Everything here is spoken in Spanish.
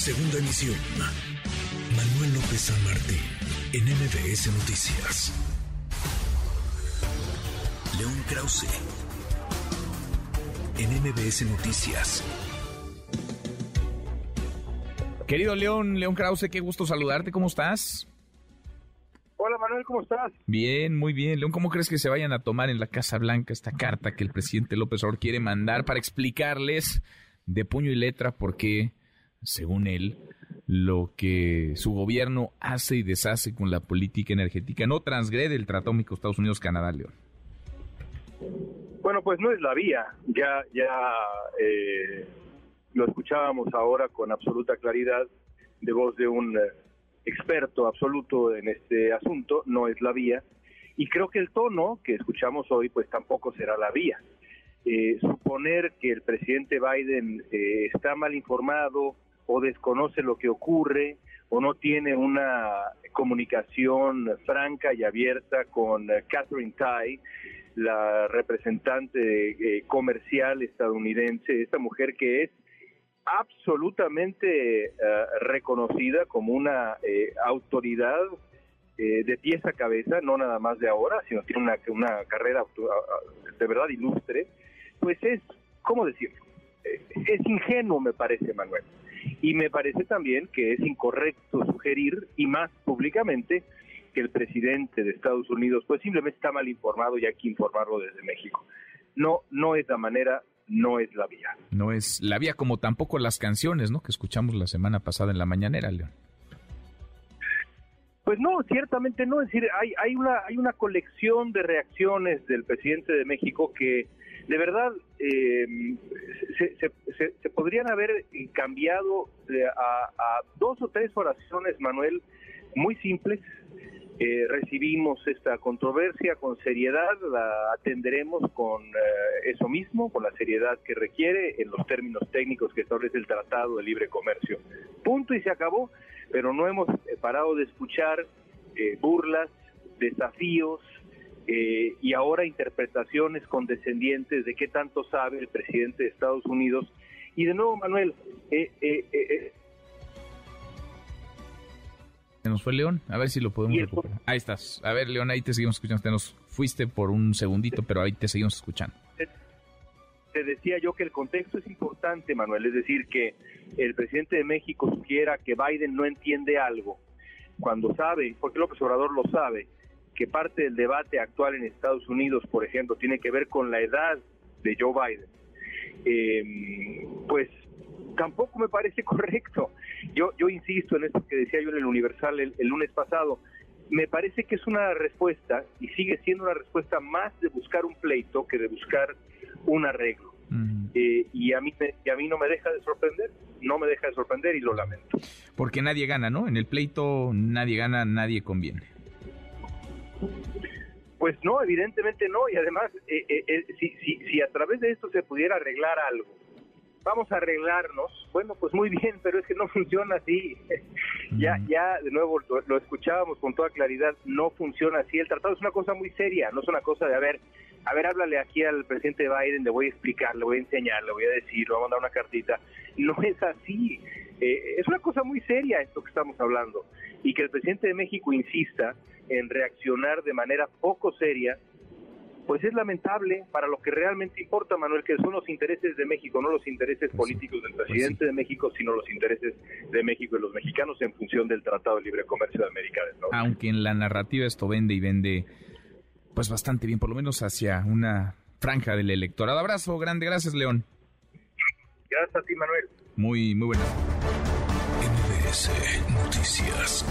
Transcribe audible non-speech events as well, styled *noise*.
Segunda emisión. Manuel López San Martín, en MBS Noticias. León Krause, en MBS Noticias. Querido León, León Krause, qué gusto saludarte, ¿cómo estás? Hola Manuel, ¿cómo estás? Bien, muy bien. León, ¿cómo crees que se vayan a tomar en la Casa Blanca esta carta que el presidente López Obrador quiere mandar para explicarles de puño y letra por qué, según él, lo que su gobierno hace y deshace con la política energética no transgrede el Tratado México Estados Unidos Canadá, León? Bueno, pues no es la vía. Ya, ya eh, lo escuchábamos ahora con absoluta claridad de voz de un eh, experto absoluto en este asunto, no es la vía, y creo que el tono que escuchamos hoy pues tampoco será la vía. Eh, suponer que el presidente Biden está mal informado o desconoce lo que ocurre o no tiene una comunicación franca y abierta con Catherine Tai, la representante comercial estadounidense, esta mujer que es absolutamente eh, reconocida como una eh, autoridad eh, de pies a cabeza, no nada más de ahora, sino tiene una, una carrera de verdad ilustre, pues es, ¿cómo decirlo? es ingenuo, me parece, Manuel. Y me parece también que es incorrecto sugerir, y más públicamente, que el presidente de Estados Unidos pues simplemente está mal informado y hay que informarlo desde México. No, no es la manera no es la vía. No es la vía como tampoco las canciones, ¿no? Que escuchamos la semana pasada en la mañanera, León. Pues no, ciertamente no. Es decir, hay, hay, una, hay una colección de reacciones del presidente de México que de verdad eh, se, se, podrían haber cambiado a, a dos o tres oraciones, Manuel, muy simples, eh, recibimos esta controversia con seriedad, la atenderemos con eh, eso mismo, con la seriedad que requiere en los términos técnicos que establece el Tratado de Libre Comercio. Punto y se acabó, pero no hemos parado de escuchar eh, burlas, desafíos y ahora interpretaciones condescendientes de qué tanto sabe el presidente de Estados Unidos. Y de nuevo, Manuel, eh, se nos fue León, a ver si lo podemos recuperar. Ahí estás. A ver, León, ahí te seguimos escuchando. Te nos fuiste por un segundito, pero ahí te seguimos escuchando. Te decía yo que el contexto es importante, Manuel, es decir, que el presidente de México sugiera que Biden no entiende algo, cuando sabe, porque López Obrador lo sabe, que parte del debate actual en Estados Unidos, por ejemplo, tiene que ver con la edad de Joe Biden. Eh, pues tampoco me parece *laughs* correcto. Yo, yo insisto en esto que decía yo en el Universal el, lunes pasado. Me parece que es una respuesta y sigue siendo una respuesta más de buscar un pleito que de buscar un arreglo. Eh, y a mí y a mí no me deja de sorprender, no me deja de sorprender y lo lamento. Porque nadie gana, ¿no? En el pleito nadie gana, nadie conviene. Pues no, evidentemente no, y además, eh, eh, si, si, si a través de esto se pudiera arreglar algo, vamos a arreglarnos. Bueno, pues muy bien, pero es que no *laughs* funciona así. *laughs* ya, ya, de nuevo, lo, escuchábamos con toda claridad, no funciona así. El tratado es una cosa muy seria, no es una cosa de, a ver, a ver, háblale aquí al presidente Biden, le voy a explicar, le voy a enseñar, le voy a decir, le voy a mandar una cartita. No es así. Eh, es una cosa muy seria esto que estamos hablando. Y que el presidente de México insista en reaccionar de manera poco seria pues es lamentable para lo que realmente importa, Manuel, que son los intereses de México, no los intereses pues políticos del pues presidente de México, sino los intereses de México y los mexicanos en función del Tratado de Libre Comercio de América del Norte. Aunque en la narrativa esto vende y vende pues bastante bien, por lo menos hacia una franja del electorado. Abrazo grande, gracias León. Gracias a ti, Manuel. Muy, muy buenas. MBS Noticias.